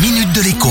minute de l'écho.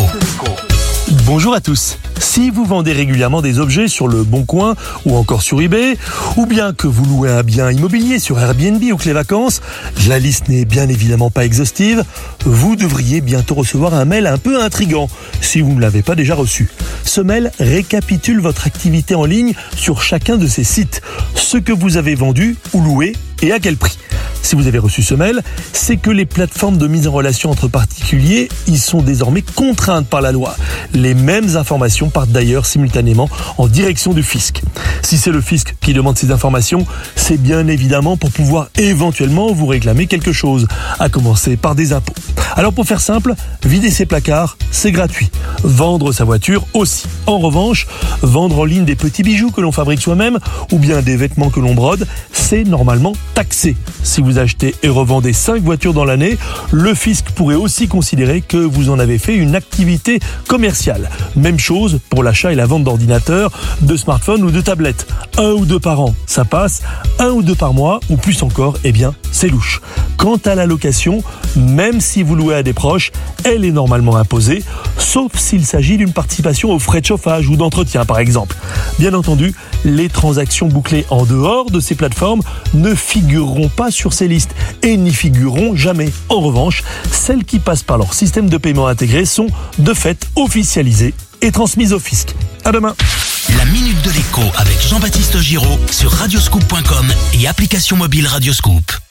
Bonjour à tous. Si vous vendez régulièrement des objets sur le Bon Coin ou encore sur eBay, ou bien que vous louez un bien immobilier sur Airbnb ou Clé Vacances, la liste n'est bien évidemment pas exhaustive, vous devriez bientôt recevoir un mail un peu intrigant si vous ne l'avez pas déjà reçu. Ce mail récapitule votre activité en ligne sur chacun de ces sites, ce que vous avez vendu ou loué et à quel prix. Si vous avez reçu ce mail, c'est que les plateformes de mise en relation entre particuliers y sont désormais contraintes par la loi. Les mêmes informations partent d'ailleurs simultanément en direction du fisc. Si c'est le fisc qui demande ces informations, c'est bien évidemment pour pouvoir éventuellement vous réclamer quelque chose, à commencer par des impôts. Alors pour faire simple, vider ses placards, c'est gratuit. Vendre sa voiture aussi. En revanche, vendre en ligne des petits bijoux que l'on fabrique soi-même ou bien des vêtements que l'on brode, c'est normalement taxé. Si vous achetez et revendez 5 voitures dans l'année, le fisc pourrait aussi considérer que vous en avez fait une activité commerciale. Même chose pour l'achat et la vente d'ordinateurs, de smartphones ou de tablettes. Un ou deux par an, ça passe. Un ou deux par mois, ou plus encore, eh bien, c'est louche. Quant à la location, même si vous louez à des proches, elle est normalement imposée, sauf s'il s'agit d'une participation aux frais de chauffage ou d'entretien par exemple. Bien entendu, les transactions bouclées en dehors de ces plateformes ne figureront pas sur ces listes et n'y figureront jamais. En revanche, celles qui passent par leur système de paiement intégré sont de fait officialisées et transmises au fisc. À demain. La minute de l'écho avec Jean-Baptiste Giraud sur radioscoop.com et application mobile Radioscoop.